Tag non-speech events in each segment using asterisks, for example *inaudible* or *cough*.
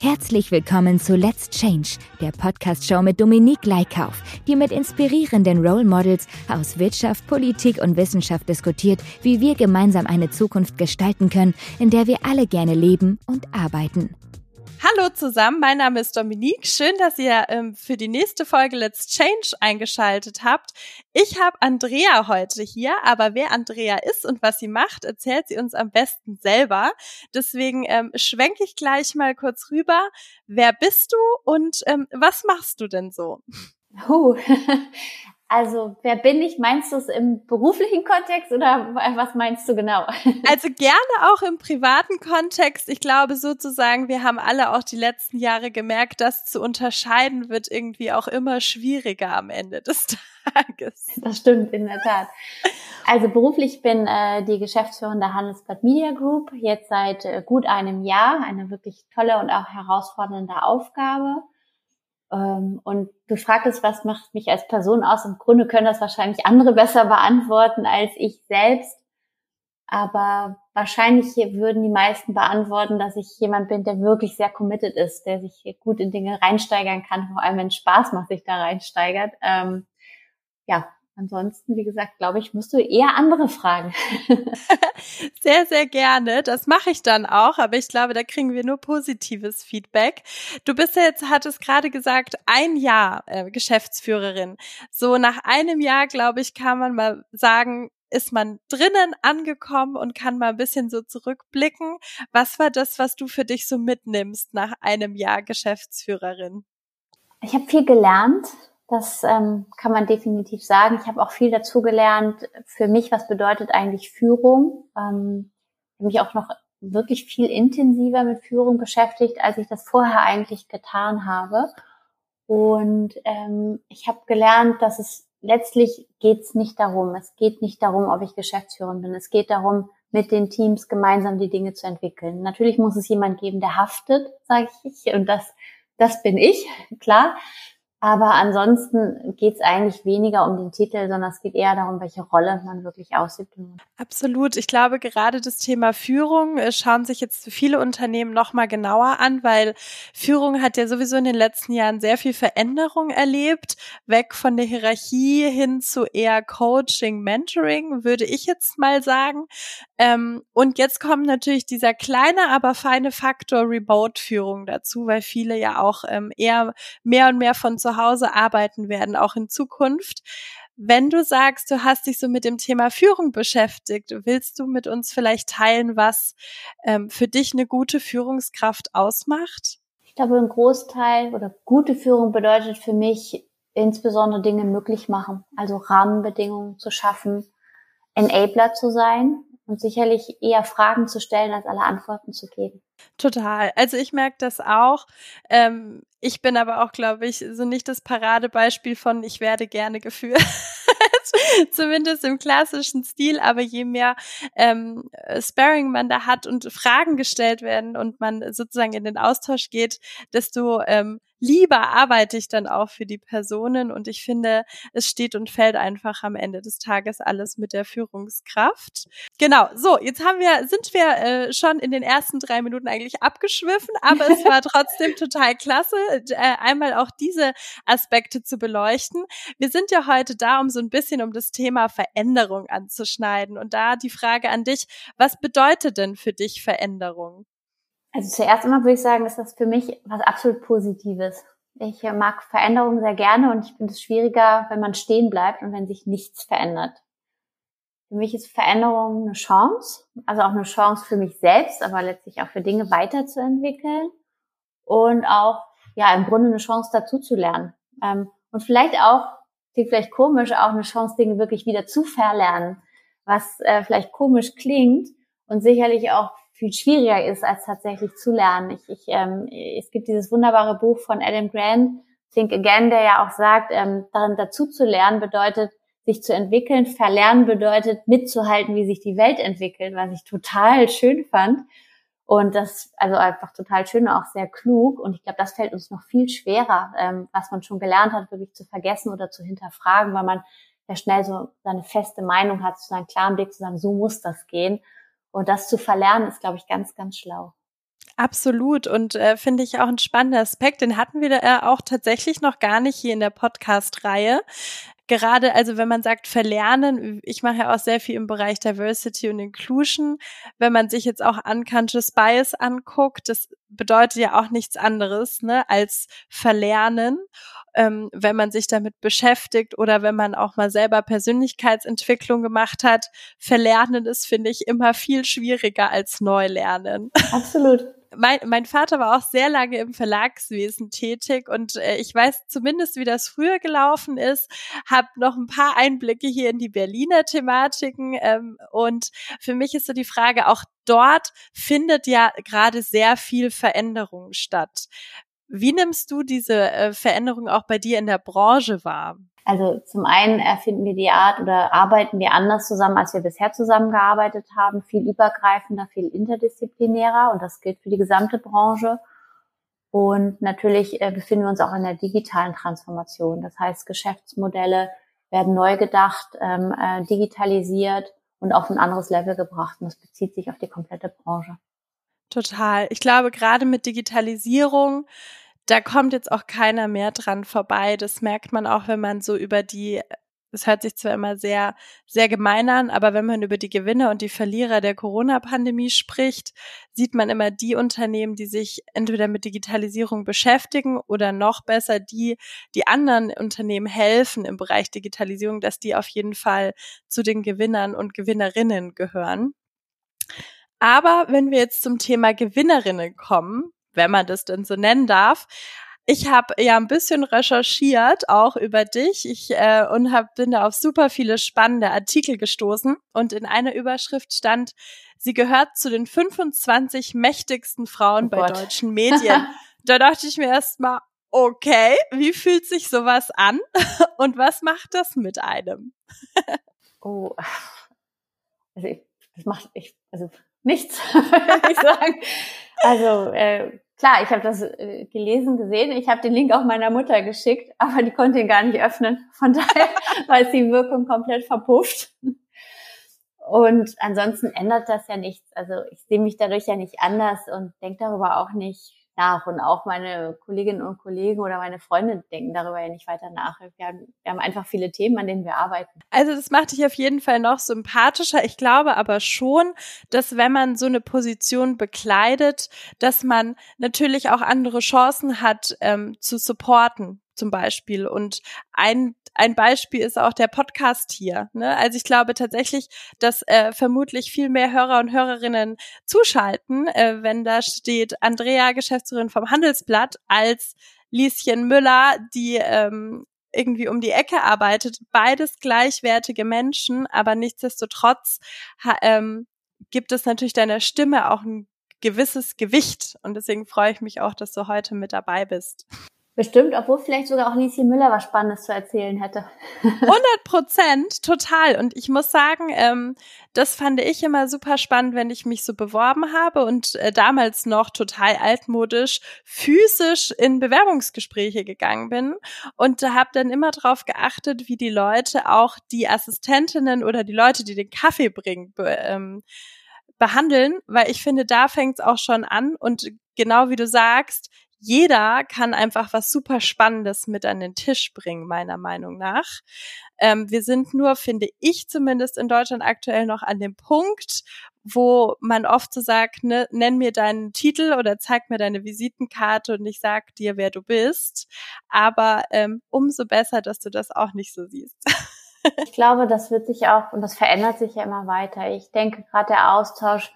Herzlich willkommen zu Let's Change, der Podcast-Show mit Dominique Leikauf, die mit inspirierenden Role Models aus Wirtschaft, Politik und Wissenschaft diskutiert, wie wir gemeinsam eine Zukunft gestalten können, in der wir alle gerne leben und arbeiten. Hallo zusammen, mein Name ist Dominique. Schön, dass ihr ähm, für die nächste Folge Let's Change eingeschaltet habt. Ich habe Andrea heute hier, aber wer Andrea ist und was sie macht, erzählt sie uns am besten selber. Deswegen ähm, schwenke ich gleich mal kurz rüber. Wer bist du und ähm, was machst du denn so? Oh, *laughs* Also, wer bin ich? Meinst du es im beruflichen Kontext oder was meinst du genau? *laughs* Also gerne auch im privaten Kontext. Ich glaube sozusagen, wir haben alle auch die letzten Jahre gemerkt, dass zu unterscheiden wird irgendwie auch immer schwieriger am Ende des *laughs* Tages. Das stimmt, in der Tat. Also beruflich bin äh, die Geschäftsführerin der Handelsblatt Media Group jetzt seit äh, gut einem Jahr. Eine wirklich tolle und auch herausfordernde Aufgabe. Ähm, und du fragtest, was macht mich als Person aus? Im Grunde können das wahrscheinlich andere *laughs* besser beantworten als ich selbst. Aber wahrscheinlich würden die meisten beantworten, dass ich jemand bin, der wirklich sehr committed ist, der sich gut in Dinge reinsteigern kann, vor allem wenn Spaß macht, sich da reinsteigert. Ähm, ja, Ansonsten, wie gesagt, glaube ich, musst du eher andere fragen. *laughs* sehr, sehr gerne. Das mache ich dann auch, aber ich glaube, da kriegen wir nur positives Feedback. Du bist ja jetzt, hattest gerade gesagt, ein Jahr äh, Geschäftsführerin. So nach einem Jahr, glaube ich, kann man mal sagen, ist man drinnen angekommen und kann mal ein bisschen so zurückblicken. Was war das, was du für dich so mitnimmst nach einem Jahr Geschäftsführerin? Ich habe viel gelernt das ähm, kann man definitiv sagen. Ich habe auch viel dazu gelernt. Für mich, was bedeutet eigentlich Führung? Ähm, mich auch noch wirklich viel intensiver mit Führung beschäftigt, als ich das vorher eigentlich getan habe. Und ähm, ich habe gelernt, dass es letztlich geht es nicht darum. Es geht nicht darum, ob ich Geschäftsführerin bin. Es geht darum, mit den Teams gemeinsam die Dinge zu entwickeln. Natürlich muss es jemand geben, der haftet, sage ich, und das das bin ich, *laughs* klar. Aber ansonsten geht es eigentlich weniger um den Titel, sondern es geht eher darum, welche Rolle man wirklich ausübt. Absolut. Ich glaube, gerade das Thema Führung äh, schauen sich jetzt viele Unternehmen noch mal genauer an, weil Führung hat ja sowieso in den letzten Jahren sehr viel Veränderung erlebt, weg von der Hierarchie hin zu eher Coaching, Mentoring, würde ich jetzt mal sagen. Ähm, und jetzt kommt natürlich dieser kleine, aber feine Faktor Remote-Führung dazu, weil viele ja auch ähm, eher mehr und mehr von zu Hause arbeiten werden, auch in Zukunft. Wenn du sagst, du hast dich so mit dem Thema Führung beschäftigt, willst du mit uns vielleicht teilen, was ähm, für dich eine gute Führungskraft ausmacht? Ich glaube, ein Großteil oder gute Führung bedeutet für mich insbesondere Dinge möglich machen, also Rahmenbedingungen zu schaffen, Enabler zu sein, und sicherlich eher Fragen zu stellen, als alle Antworten zu geben. Total. Also ich merke das auch. Ähm, ich bin aber auch, glaube ich, so nicht das Paradebeispiel von ich werde gerne geführt. *laughs* Zumindest im klassischen Stil, aber je mehr ähm, Sparring man da hat und Fragen gestellt werden und man sozusagen in den Austausch geht, desto ähm, lieber arbeite ich dann auch für die Personen und ich finde, es steht und fällt einfach am Ende des Tages alles mit der Führungskraft. Genau, so, jetzt haben wir, sind wir äh, schon in den ersten drei Minuten eigentlich abgeschwiffen, aber es war *laughs* trotzdem total klasse, äh, einmal auch diese Aspekte zu beleuchten. Wir sind ja heute da, um so ein bisschen um das Thema Veränderung anzuschneiden und da die Frage an dich, was bedeutet denn für dich Veränderung? Also zuerst einmal würde ich sagen, ist das für mich was absolut Positives. Ich mag Veränderungen sehr gerne und ich finde es schwieriger, wenn man stehen bleibt und wenn sich nichts verändert. Für mich ist Veränderung eine Chance, also auch eine Chance für mich selbst, aber letztlich auch für Dinge weiterzuentwickeln und auch, ja, im Grunde eine Chance dazu zu lernen. Ähm, und vielleicht auch, klingt vielleicht komisch, auch eine Chance, Dinge wirklich wieder zu verlernen, was äh, vielleicht komisch klingt und sicherlich auch viel schwieriger ist, als tatsächlich zu lernen. Ich, ich, ähm, es gibt dieses wunderbare Buch von Adam Grant, Think Again, der ja auch sagt, ähm, darin dazu zu lernen bedeutet, sich zu entwickeln. Verlernen bedeutet, mitzuhalten, wie sich die Welt entwickelt, was ich total schön fand. Und das, also einfach total schön und auch sehr klug. Und ich glaube, das fällt uns noch viel schwerer, ähm, was man schon gelernt hat, wirklich zu vergessen oder zu hinterfragen, weil man ja schnell so seine feste Meinung hat, so einen klaren Blick zu sagen, so muss das gehen. Und das zu verlernen, ist, glaube ich, ganz, ganz schlau. Absolut und äh, finde ich auch ein spannender Aspekt. Den hatten wir äh, auch tatsächlich noch gar nicht hier in der Podcast-Reihe. Gerade, also wenn man sagt verlernen, ich mache ja auch sehr viel im Bereich Diversity und Inclusion. Wenn man sich jetzt auch Unconscious Bias anguckt, das bedeutet ja auch nichts anderes ne, als verlernen ähm, wenn man sich damit beschäftigt oder wenn man auch mal selber Persönlichkeitsentwicklung gemacht hat. Verlernen ist, finde ich, immer viel schwieriger als Neulernen. *laughs* Absolut. Mein, mein Vater war auch sehr lange im Verlagswesen tätig und äh, ich weiß zumindest, wie das früher gelaufen ist, habe noch ein paar Einblicke hier in die Berliner Thematiken ähm, und für mich ist so die Frage, auch dort findet ja gerade sehr viel Veränderung statt. Wie nimmst du diese äh, Veränderung auch bei dir in der Branche wahr? Also zum einen erfinden wir die Art oder arbeiten wir anders zusammen, als wir bisher zusammengearbeitet haben, viel übergreifender, viel interdisziplinärer und das gilt für die gesamte Branche. Und natürlich äh, befinden wir uns auch in der digitalen Transformation. Das heißt, Geschäftsmodelle werden neu gedacht, ähm, äh, digitalisiert und auf ein anderes Level gebracht. Und das bezieht sich auf die komplette Branche. Total. Ich glaube, gerade mit Digitalisierung, da kommt jetzt auch keiner mehr dran vorbei. Das merkt man auch, wenn man so über die, es hört sich zwar immer sehr, sehr gemein an, aber wenn man über die Gewinner und die Verlierer der Corona-Pandemie spricht, sieht man immer die Unternehmen, die sich entweder mit Digitalisierung beschäftigen oder noch besser die, die anderen Unternehmen helfen im Bereich Digitalisierung, dass die auf jeden Fall zu den Gewinnern und Gewinnerinnen gehören. Aber wenn wir jetzt zum Thema Gewinnerinnen kommen, wenn man das denn so nennen darf, ich habe ja ein bisschen recherchiert auch über dich ich äh, und hab, bin da auf super viele spannende Artikel gestoßen und in einer Überschrift stand, sie gehört zu den 25 mächtigsten Frauen oh bei Gott. deutschen Medien. *laughs* da dachte ich mir erstmal, okay, wie fühlt sich sowas an *laughs* und was macht das mit einem? oh, also ich, das macht ich also nichts, *laughs* würde ich sagen. Also äh, klar, ich habe das äh, gelesen, gesehen. Ich habe den Link auch meiner Mutter geschickt, aber die konnte ihn gar nicht öffnen. Von *laughs* daher war es die Wirkung komplett verpufft. Und ansonsten ändert das ja nichts. Also ich sehe mich dadurch ja nicht anders und denke darüber auch nicht nach. Und auch meine Kolleginnen und Kollegen oder meine Freunde denken darüber ja nicht weiter nach. Wir haben, wir haben einfach viele Themen, an denen wir arbeiten. Also das macht dich auf jeden Fall noch sympathischer. Ich glaube aber schon, dass wenn man so eine Position bekleidet, dass man natürlich auch andere Chancen hat, ähm, zu supporten zum Beispiel. Und ein, ein Beispiel ist auch der Podcast hier. Ne? Also ich glaube tatsächlich, dass äh, vermutlich viel mehr Hörer und Hörerinnen zuschalten, äh, wenn da steht Andrea, Geschäftsführerin vom Handelsblatt, als Lieschen Müller, die ähm, irgendwie um die Ecke arbeitet. Beides gleichwertige Menschen, aber nichtsdestotrotz ähm, gibt es natürlich deiner Stimme auch ein gewisses Gewicht. Und deswegen freue ich mich auch, dass du heute mit dabei bist. Bestimmt, obwohl vielleicht sogar auch Lieschen Müller was Spannendes zu erzählen hätte. *laughs* 100 Prozent, total. Und ich muss sagen, ähm, das fand ich immer super spannend, wenn ich mich so beworben habe und äh, damals noch total altmodisch physisch in Bewerbungsgespräche gegangen bin und habe dann immer darauf geachtet, wie die Leute auch die Assistentinnen oder die Leute, die den Kaffee bringen, be ähm, behandeln, weil ich finde, da fängt es auch schon an und genau wie du sagst, jeder kann einfach was super Spannendes mit an den Tisch bringen, meiner Meinung nach. Ähm, wir sind nur, finde ich zumindest in Deutschland aktuell noch an dem Punkt, wo man oft so sagt, ne, nenn mir deinen Titel oder zeig mir deine Visitenkarte und ich sag dir, wer du bist. Aber ähm, umso besser, dass du das auch nicht so siehst. *laughs* ich glaube, das wird sich auch und das verändert sich ja immer weiter. Ich denke gerade der Austausch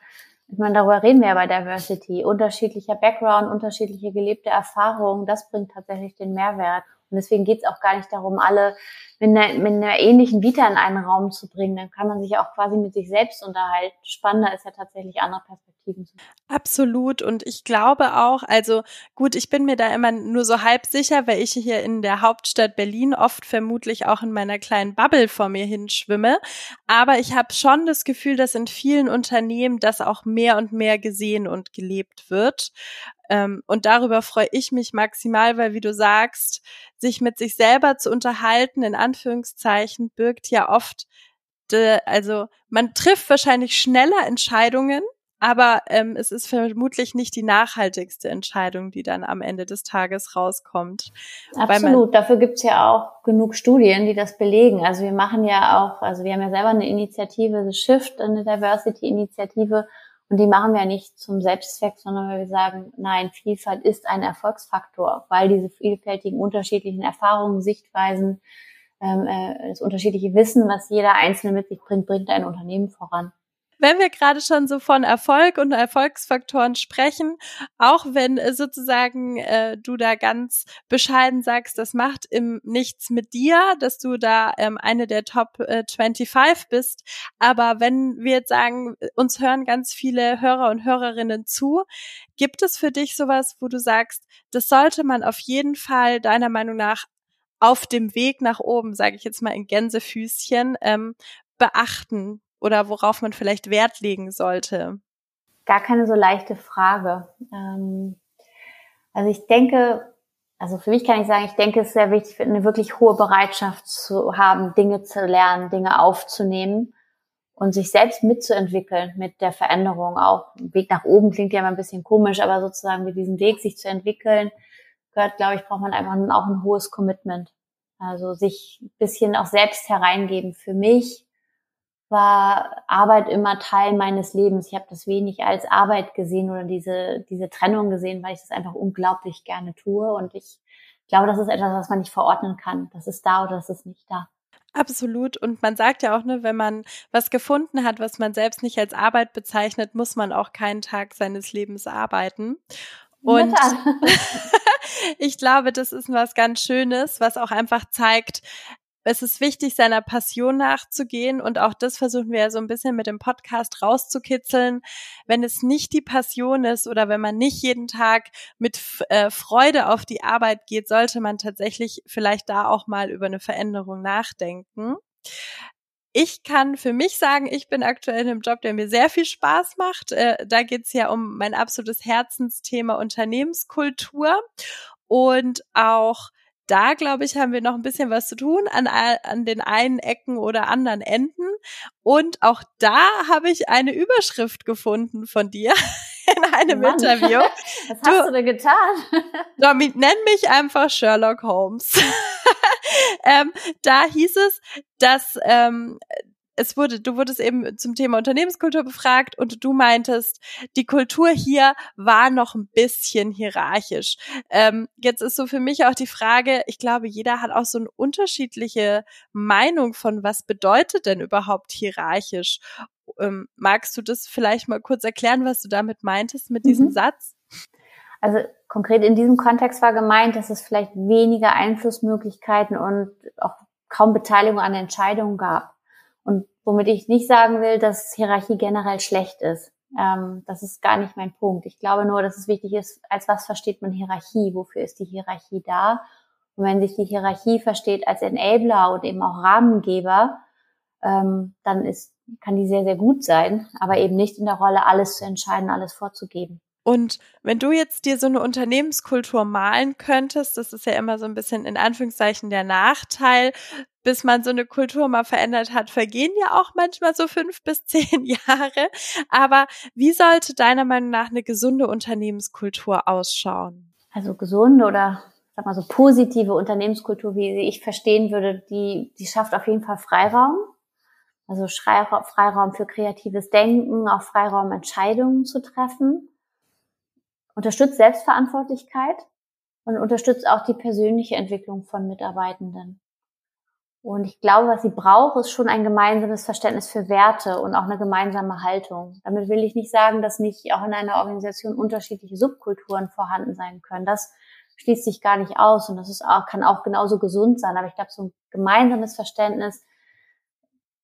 ich meine, darüber reden wir ja bei Diversity. Unterschiedlicher Background, unterschiedliche gelebte Erfahrungen, das bringt tatsächlich den Mehrwert. Und deswegen geht es auch gar nicht darum, alle mit einer, mit einer ähnlichen Vita in einen Raum zu bringen. Dann kann man sich auch quasi mit sich selbst unterhalten. Spannender ist ja tatsächlich andere Perspektiven Produktiven. Absolut. Und ich glaube auch, also gut, ich bin mir da immer nur so halb sicher, weil ich hier in der Hauptstadt Berlin oft vermutlich auch in meiner kleinen Bubble vor mir hinschwimme. Aber ich habe schon das Gefühl, dass in vielen Unternehmen das auch mehr und mehr gesehen und gelebt wird. Ähm, und darüber freue ich mich maximal, weil, wie du sagst, sich mit sich selber zu unterhalten, in Anführungszeichen, birgt ja oft, also man trifft wahrscheinlich schneller Entscheidungen, aber ähm, es ist vermutlich nicht die nachhaltigste Entscheidung, die dann am Ende des Tages rauskommt. Absolut, dafür gibt's ja auch genug Studien, die das belegen. Also wir machen ja auch, also wir haben ja selber eine Initiative, The Shift, eine Diversity-Initiative, und die machen wir nicht zum Selbstzweck, sondern weil wir sagen, nein, Vielfalt ist ein Erfolgsfaktor, weil diese vielfältigen unterschiedlichen Erfahrungen, Sichtweisen, ähm, äh, das unterschiedliche Wissen, was jeder Einzelne mit sich bringt, bringt ein Unternehmen voran wenn wir gerade schon so von Erfolg und Erfolgsfaktoren sprechen, auch wenn äh, sozusagen äh, du da ganz bescheiden sagst, das macht im nichts mit dir, dass du da ähm, eine der Top äh, 25 bist, aber wenn wir jetzt sagen, uns hören ganz viele Hörer und Hörerinnen zu, gibt es für dich sowas, wo du sagst, das sollte man auf jeden Fall deiner Meinung nach auf dem Weg nach oben, sage ich jetzt mal in Gänsefüßchen, ähm, beachten, oder worauf man vielleicht Wert legen sollte? Gar keine so leichte Frage. Ähm, also ich denke, also für mich kann ich sagen, ich denke, es ist sehr wichtig, eine wirklich hohe Bereitschaft zu haben, Dinge zu lernen, Dinge aufzunehmen und sich selbst mitzuentwickeln mit der Veränderung. Auch Weg nach oben klingt ja immer ein bisschen komisch, aber sozusagen mit diesem Weg, sich zu entwickeln, gehört, glaube ich, braucht man einfach auch ein hohes Commitment. Also sich ein bisschen auch selbst hereingeben für mich, war Arbeit immer Teil meines Lebens. Ich habe das wenig als Arbeit gesehen oder diese, diese Trennung gesehen, weil ich das einfach unglaublich gerne tue. Und ich glaube, das ist etwas, was man nicht verordnen kann. Das ist da oder das ist nicht da. Absolut. Und man sagt ja auch, ne, wenn man was gefunden hat, was man selbst nicht als Arbeit bezeichnet, muss man auch keinen Tag seines Lebens arbeiten. Und *laughs* ich glaube, das ist was ganz Schönes, was auch einfach zeigt, es ist wichtig, seiner Passion nachzugehen und auch das versuchen wir ja so ein bisschen mit dem Podcast rauszukitzeln. Wenn es nicht die Passion ist oder wenn man nicht jeden Tag mit äh, Freude auf die Arbeit geht, sollte man tatsächlich vielleicht da auch mal über eine Veränderung nachdenken. Ich kann für mich sagen, ich bin aktuell in einem Job, der mir sehr viel Spaß macht. Äh, da geht's ja um mein absolutes Herzensthema Unternehmenskultur und auch da, glaube ich, haben wir noch ein bisschen was zu tun an, an den einen Ecken oder anderen Enden. Und auch da habe ich eine Überschrift gefunden von dir *laughs* in einem Mann. Interview. *laughs* Was hast du, du denn getan? *laughs* Damit nenn mich einfach Sherlock Holmes. ähm, da hieß es, dass ähm, es wurde, du wurdest eben zum Thema Unternehmenskultur befragt und du meintest, die Kultur hier war noch ein bisschen hierarchisch. Ähm, jetzt ist so für mich auch die Frage, ich glaube, jeder hat auch so eine unterschiedliche Meinung von, was bedeutet denn überhaupt hierarchisch? Ähm, magst du das vielleicht mal kurz erklären, was du damit meintest mit diesem mhm. Satz? Also konkret in diesem Kontext war gemeint, dass es vielleicht weniger Einflussmöglichkeiten und auch kaum Beteiligung an Entscheidungen gab. Und womit ich nicht sagen will, dass Hierarchie generell schlecht ist. Ähm, das ist gar nicht mein Punkt. Ich glaube nur, dass es wichtig ist, als was versteht man Hierarchie? Wofür ist die Hierarchie da? Und wenn sich die Hierarchie versteht als Enabler und eben auch Rahmengeber, ähm, dann ist, kann die sehr, sehr gut sein, aber eben nicht in der Rolle, alles zu entscheiden, alles vorzugeben. Und wenn du jetzt dir so eine Unternehmenskultur malen könntest, das ist ja immer so ein bisschen in Anführungszeichen der Nachteil, bis man so eine Kultur mal verändert hat, vergehen ja auch manchmal so fünf bis *laughs* zehn Jahre. Aber wie sollte deiner Meinung nach eine gesunde Unternehmenskultur ausschauen? Also gesunde oder sag mal so positive Unternehmenskultur, wie ich verstehen würde, die, die schafft auf jeden Fall Freiraum. Also Freiraum für kreatives Denken, auch Freiraum, Entscheidungen zu treffen. Unterstützt Selbstverantwortlichkeit und unterstützt auch die persönliche Entwicklung von Mitarbeitenden. Und ich glaube, was sie braucht, ist schon ein gemeinsames Verständnis für Werte und auch eine gemeinsame Haltung. Damit will ich nicht sagen, dass nicht auch in einer Organisation unterschiedliche Subkulturen vorhanden sein können. Das schließt sich gar nicht aus und das ist auch, kann auch genauso gesund sein. Aber ich glaube, so ein gemeinsames Verständnis,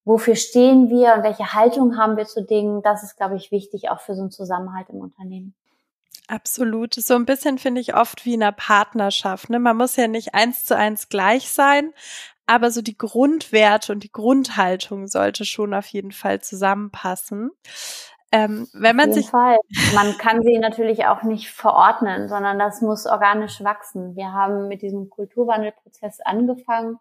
wofür stehen wir und welche Haltung haben wir zu Dingen, das ist, glaube ich, wichtig auch für so einen Zusammenhalt im Unternehmen. Absolut. So ein bisschen finde ich oft wie in einer Partnerschaft. Ne? Man muss ja nicht eins zu eins gleich sein, aber so die Grundwerte und die Grundhaltung sollte schon auf jeden Fall zusammenpassen. Ähm, wenn man auf jeden sich Fall. Man kann sie natürlich auch nicht verordnen, sondern das muss organisch wachsen. Wir haben mit diesem Kulturwandelprozess angefangen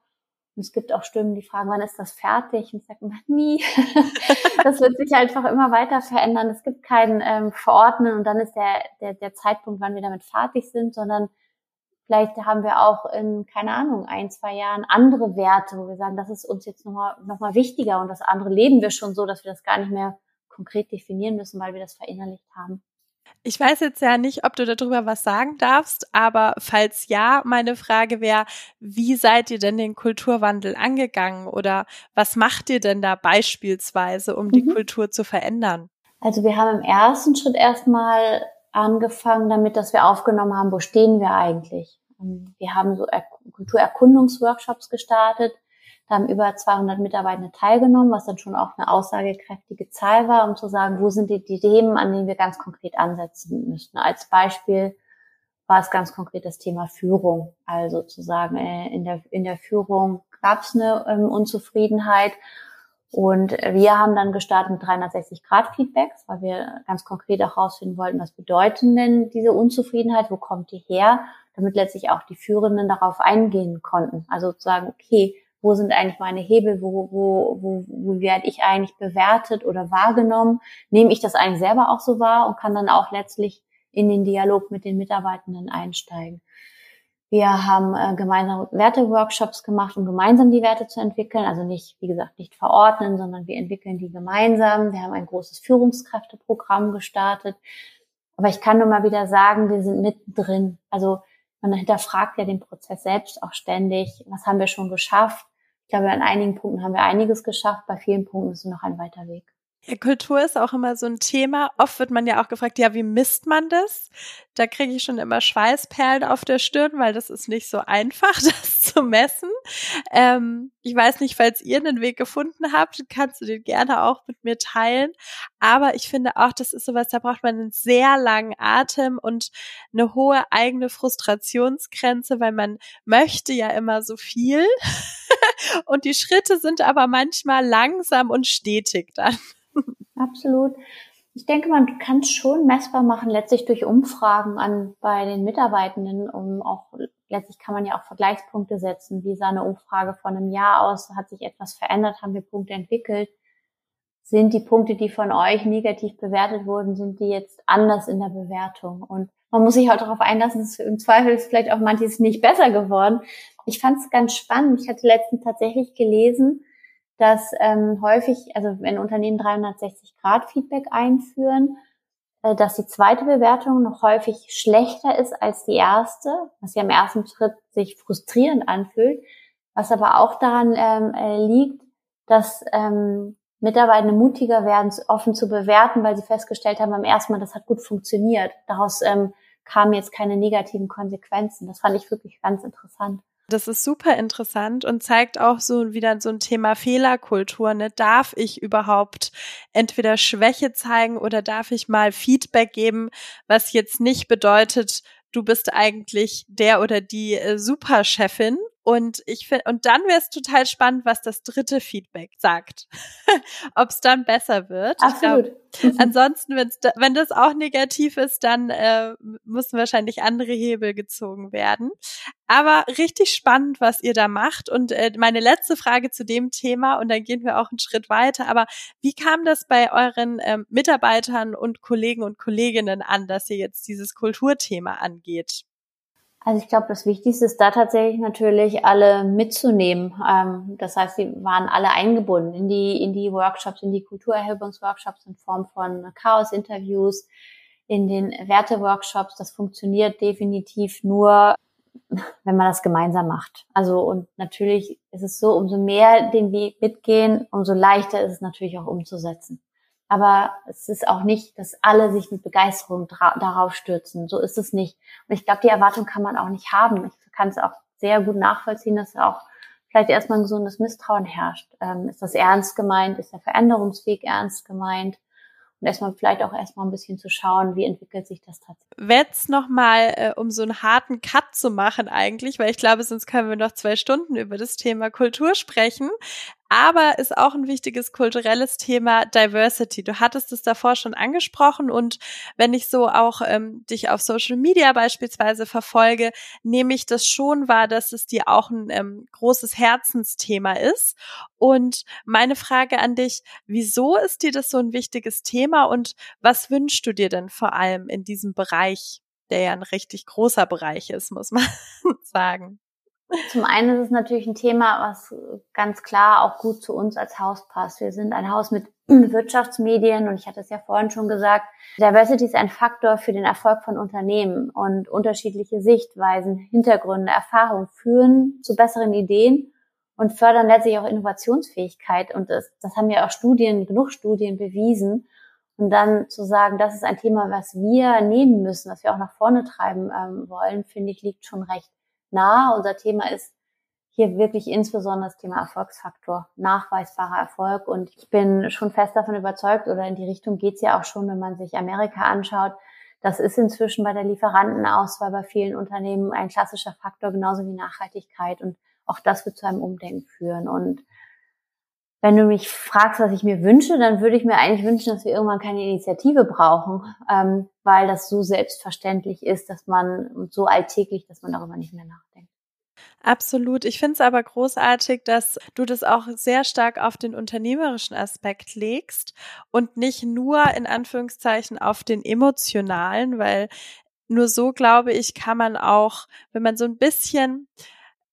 und es gibt auch Stimmen, die fragen, wann ist das fertig? Und ich sage immer, nie. *laughs* das wird sich einfach immer weiter verändern. Es gibt kein ähm, Verordnen und dann ist der, der, der Zeitpunkt, wann wir damit fertig sind, sondern vielleicht haben wir auch in, keine Ahnung, ein, zwei Jahren andere Werte, wo wir sagen, das ist uns jetzt nochmal noch mal wichtiger und das andere leben wir schon so, dass wir das gar nicht mehr konkret definieren müssen, weil wir das verinnerlicht haben. Ich weiß jetzt ja nicht, ob du darüber was sagen darfst, aber falls ja, meine Frage wäre, wie seid ihr denn den Kulturwandel angegangen oder was macht ihr denn da beispielsweise, um die mhm. Kultur zu verändern? Also wir haben im ersten Schritt erstmal angefangen damit, dass wir aufgenommen haben, wo stehen wir eigentlich? Wir haben so Kulturerkundungsworkshops gestartet, da haben über 200 Mitarbeitende teilgenommen, was dann schon auch eine aussagekräftige Zahl war, um zu sagen, wo sind die, die Themen, an denen wir ganz konkret ansetzen müssten. Als Beispiel war es ganz konkret das Thema Führung. Also zu sagen, äh, in der, in der Führung gab es eine ähm, Unzufriedenheit. Und wir haben dann gestartet mit 360-Grad-Feedbacks, weil wir ganz konkret auch herausfinden wollten, was bedeuten denn diese Unzufriedenheit, wo kommt die her, damit letztlich auch die Führenden darauf eingehen konnten. Also zu sagen, okay, wo sind eigentlich meine Hebel, wo, wo, wo, wo werde ich eigentlich bewertet oder wahrgenommen, nehme ich das eigentlich selber auch so wahr und kann dann auch letztlich in den Dialog mit den Mitarbeitenden einsteigen. Wir haben äh, gemeinsam Werteworkshops gemacht, um gemeinsam die Werte zu entwickeln. Also nicht, wie gesagt, nicht verordnen, sondern wir entwickeln die gemeinsam. Wir haben ein großes Führungskräfteprogramm gestartet. Aber ich kann nur mal wieder sagen, wir sind mittendrin. Also man hinterfragt ja den Prozess selbst auch ständig. Was haben wir schon geschafft? Ich glaube, an einigen Punkten haben wir einiges geschafft. Bei vielen Punkten ist noch ein weiter Weg. Kultur ist auch immer so ein Thema. Oft wird man ja auch gefragt, ja, wie misst man das? Da kriege ich schon immer Schweißperlen auf der Stirn, weil das ist nicht so einfach, *laughs* das zu messen. Ähm, ich weiß nicht, falls ihr einen Weg gefunden habt, kannst du den gerne auch mit mir teilen. Aber ich finde auch, das ist sowas, da braucht man einen sehr langen Atem und eine hohe eigene Frustrationsgrenze, weil man möchte ja immer so viel. *laughs* und die Schritte sind aber manchmal langsam und stetig dann. *laughs* Absolut. Ich denke, man kann es schon messbar machen, letztlich durch Umfragen an bei den Mitarbeitenden, um auch letztlich kann man ja auch Vergleichspunkte setzen. Wie sah eine Umfrage von einem Jahr aus? Hat sich etwas verändert? Haben wir Punkte entwickelt? Sind die Punkte, die von euch negativ bewertet wurden, sind die jetzt anders in der Bewertung? Und man muss sich halt darauf einlassen, dass im Zweifel ist vielleicht auch manches nicht besser geworden. Ich fand es ganz spannend. Ich hatte letztens tatsächlich gelesen, dass ähm, häufig, also wenn Unternehmen 360 Grad Feedback einführen, äh, dass die zweite Bewertung noch häufig schlechter ist als die erste, was ja im ersten Schritt sich frustrierend anfühlt, was aber auch daran ähm, äh, liegt, dass ähm, Mitarbeiter mutiger werden, offen zu bewerten, weil sie festgestellt haben beim ersten Mal, das hat gut funktioniert. Daraus ähm, kamen jetzt keine negativen Konsequenzen. Das fand ich wirklich ganz interessant. Das ist super interessant und zeigt auch so wieder so ein Thema Fehlerkultur. Ne? Darf ich überhaupt entweder Schwäche zeigen oder darf ich mal Feedback geben, was jetzt nicht bedeutet, du bist eigentlich der oder die äh, Superchefin und ich finde, und dann wäre es total spannend, was das dritte Feedback sagt. *laughs* Ob es dann besser wird. Absolut. Glaub, ansonsten, wenn's da, wenn das auch negativ ist, dann äh, müssen wahrscheinlich andere Hebel gezogen werden. Aber richtig spannend, was ihr da macht. Und äh, meine letzte Frage zu dem Thema, und dann gehen wir auch einen Schritt weiter. Aber wie kam das bei euren ähm, Mitarbeitern und Kollegen und Kolleginnen an, dass ihr jetzt dieses Kulturthema angeht? Also ich glaube, das Wichtigste ist da tatsächlich natürlich alle mitzunehmen. Ähm, das heißt, sie waren alle eingebunden in die, in die Workshops, in die Kulturerhebungsworkshops in Form von Chaos-Interviews, in den Werte-Workshops. Das funktioniert definitiv nur, wenn man das gemeinsam macht. Also und natürlich ist es so, umso mehr den Weg mitgehen, umso leichter ist es natürlich auch umzusetzen. Aber es ist auch nicht, dass alle sich mit Begeisterung darauf stürzen. So ist es nicht. Und ich glaube, die Erwartung kann man auch nicht haben. Ich kann es auch sehr gut nachvollziehen, dass auch vielleicht erstmal ein gesundes Misstrauen herrscht. Ähm, ist das ernst gemeint? Ist der Veränderungsweg ernst gemeint? und erstmal vielleicht auch erstmal ein bisschen zu schauen, wie entwickelt sich das tatsächlich. Jetzt nochmal, äh, um so einen harten Cut zu machen eigentlich, weil ich glaube, sonst können wir noch zwei Stunden über das Thema Kultur sprechen aber ist auch ein wichtiges kulturelles Thema Diversity. Du hattest es davor schon angesprochen und wenn ich so auch ähm, dich auf Social Media beispielsweise verfolge, nehme ich das schon wahr, dass es dir auch ein ähm, großes Herzensthema ist. Und meine Frage an dich, wieso ist dir das so ein wichtiges Thema und was wünschst du dir denn vor allem in diesem Bereich, der ja ein richtig großer Bereich ist, muss man *laughs* sagen? Zum einen ist es natürlich ein Thema, was ganz klar auch gut zu uns als Haus passt. Wir sind ein Haus mit *clears throat* Wirtschaftsmedien und ich hatte es ja vorhin schon gesagt, Diversity ist ein Faktor für den Erfolg von Unternehmen und unterschiedliche Sichtweisen, Hintergründe, Erfahrungen führen zu besseren Ideen und fördern letztlich auch Innovationsfähigkeit und das, das haben ja auch Studien, genug Studien bewiesen. Und dann zu sagen, das ist ein Thema, was wir nehmen müssen, was wir auch nach vorne treiben ähm, wollen, finde ich, liegt schon recht nah. Unser Thema ist hier wirklich insbesondere das Thema Erfolgsfaktor, nachweisbarer Erfolg. Und ich bin schon fest davon überzeugt, oder in die Richtung geht's ja auch schon, wenn man sich Amerika anschaut. Das ist inzwischen bei der Lieferantenauswahl bei vielen Unternehmen ein klassischer Faktor, genauso wie Nachhaltigkeit. Und auch das wird zu einem Umdenken führen. Und wenn du mich fragst, was ich mir wünsche, dann würde ich mir eigentlich wünschen, dass wir irgendwann keine Initiative brauchen, ähm, weil das so selbstverständlich ist, dass man so alltäglich, dass man darüber nicht mehr nachdenkt. Absolut. Ich finde es aber großartig, dass du das auch sehr stark auf den unternehmerischen Aspekt legst und nicht nur in Anführungszeichen auf den emotionalen, weil nur so, glaube ich, kann man auch, wenn man so ein bisschen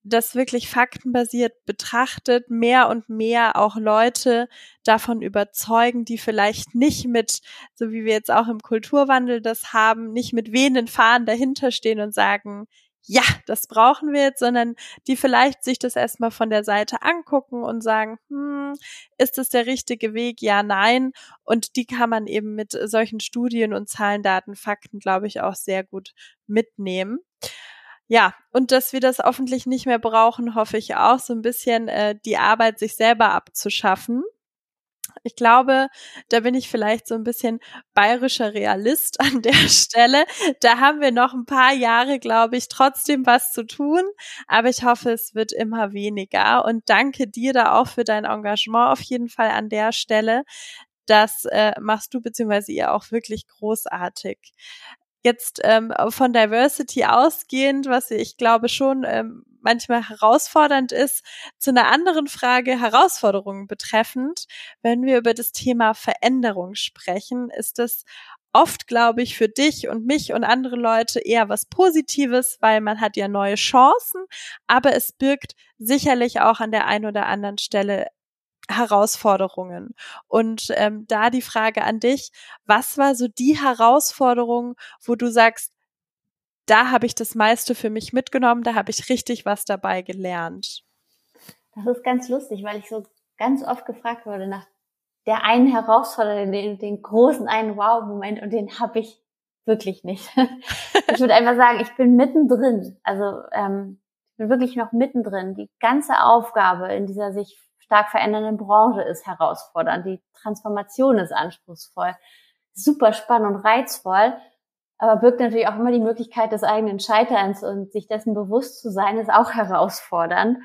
das wirklich faktenbasiert betrachtet, mehr und mehr auch Leute davon überzeugen, die vielleicht nicht mit, so wie wir jetzt auch im Kulturwandel das haben, nicht mit wehenden Fahnen dahinter stehen und sagen, ja, das brauchen wir jetzt, sondern die vielleicht sich das erstmal von der Seite angucken und sagen, hm, ist das der richtige Weg? Ja, nein. Und die kann man eben mit solchen Studien und Zahlen, Daten, Fakten, glaube ich, auch sehr gut mitnehmen ja, und dass wir das hoffentlich nicht mehr brauchen, hoffe ich auch, so ein bisschen äh, die Arbeit sich selber abzuschaffen. Ich glaube, da bin ich vielleicht so ein bisschen bayerischer Realist *laughs* an der Stelle. Da haben wir noch ein paar Jahre, glaube ich, trotzdem was zu tun. Aber ich hoffe, es wird immer weniger. Und danke dir da auch für dein Engagement auf jeden Fall an der Stelle. Das äh, machst du beziehungsweise ihr auch wirklich großartig jetzt ähm, von Diversity ausgehend, was ich glaube schon ähm, manchmal herausfordernd ist, zu einer anderen Frage Herausforderungen betreffend. Wenn wir über das Thema Veränderung sprechen, ist das oft, glaube ich, für dich und mich und andere Leute eher was Positives, weil man hat ja neue Chancen, aber es birgt sicherlich auch an der einen oder anderen Stelle Herausforderungen. Und ähm, da die Frage an dich, was war so die Herausforderung, wo du sagst, da habe ich das meiste für mich mitgenommen, da habe ich richtig was dabei gelernt? Das ist ganz lustig, weil ich so ganz oft gefragt wurde nach der einen Herausforderung, den, den großen einen Wow-Moment und den habe ich wirklich nicht. *laughs* ich würde einfach sagen, ich bin mittendrin. Also ähm, ich bin wirklich noch mittendrin. Die ganze Aufgabe in dieser sich stark verändernden Branche ist herausfordernd. Die Transformation ist anspruchsvoll, super spannend und reizvoll, aber birgt natürlich auch immer die Möglichkeit des eigenen Scheiterns und sich dessen bewusst zu sein, ist auch herausfordernd.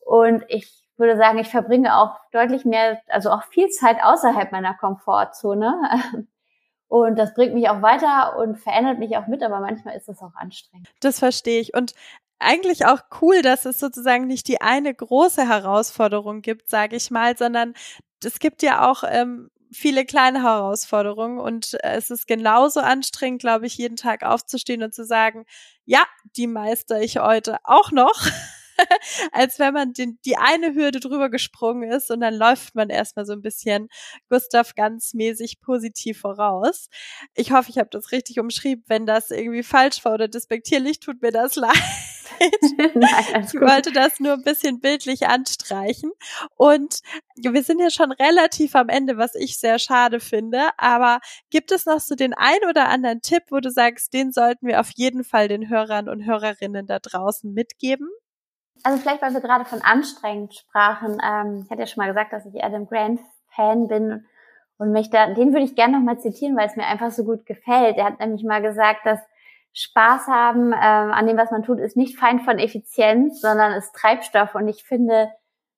Und ich würde sagen, ich verbringe auch deutlich mehr, also auch viel Zeit außerhalb meiner Komfortzone. Und das bringt mich auch weiter und verändert mich auch mit, aber manchmal ist es auch anstrengend. Das verstehe ich. Und eigentlich auch cool, dass es sozusagen nicht die eine große Herausforderung gibt, sage ich mal, sondern es gibt ja auch ähm, viele kleine Herausforderungen und äh, es ist genauso anstrengend, glaube ich, jeden Tag aufzustehen und zu sagen, ja, die meister ich heute auch noch. *laughs* als wenn man den, die eine Hürde drüber gesprungen ist und dann läuft man erstmal so ein bisschen Gustav ganz mäßig positiv voraus. Ich hoffe, ich habe das richtig umschrieben. Wenn das irgendwie falsch war oder despektierlich, tut mir das *laughs* leid. *laughs* Nein, ich wollte das nur ein bisschen bildlich anstreichen. Und wir sind ja schon relativ am Ende, was ich sehr schade finde. Aber gibt es noch so den ein oder anderen Tipp, wo du sagst, den sollten wir auf jeden Fall den Hörern und Hörerinnen da draußen mitgeben? Also vielleicht, weil wir gerade von anstrengend sprachen. Ähm, ich hatte ja schon mal gesagt, dass ich Adam Grant Fan bin und mich da, den würde ich gerne nochmal zitieren, weil es mir einfach so gut gefällt. Er hat nämlich mal gesagt, dass Spaß haben ähm, an dem, was man tut, ist nicht Feind von Effizienz, sondern ist Treibstoff. Und ich finde,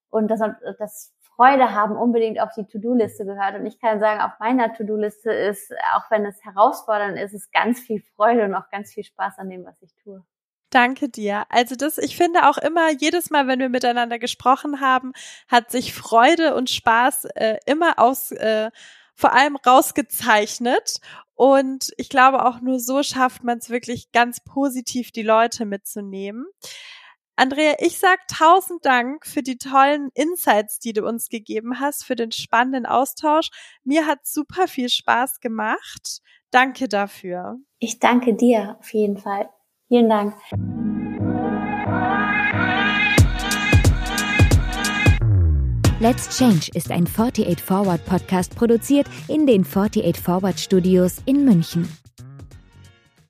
und das, das Freude haben unbedingt auf die To-Do-Liste gehört. Und ich kann sagen, auf meiner To-Do-Liste ist, auch wenn es herausfordernd ist, ist ganz viel Freude und auch ganz viel Spaß an dem, was ich tue. Danke dir. Also das, ich finde auch immer, jedes Mal, wenn wir miteinander gesprochen haben, hat sich Freude und Spaß äh, immer aus, äh, vor allem rausgezeichnet. Und ich glaube, auch nur so schafft man es wirklich ganz positiv, die Leute mitzunehmen. Andrea, ich sag tausend Dank für die tollen Insights, die du uns gegeben hast, für den spannenden Austausch. Mir hat super viel Spaß gemacht. Danke dafür. Ich danke dir auf jeden Fall. Vielen Dank. Let's Change ist ein 48 Forward Podcast produziert in den 48 Forward Studios in München.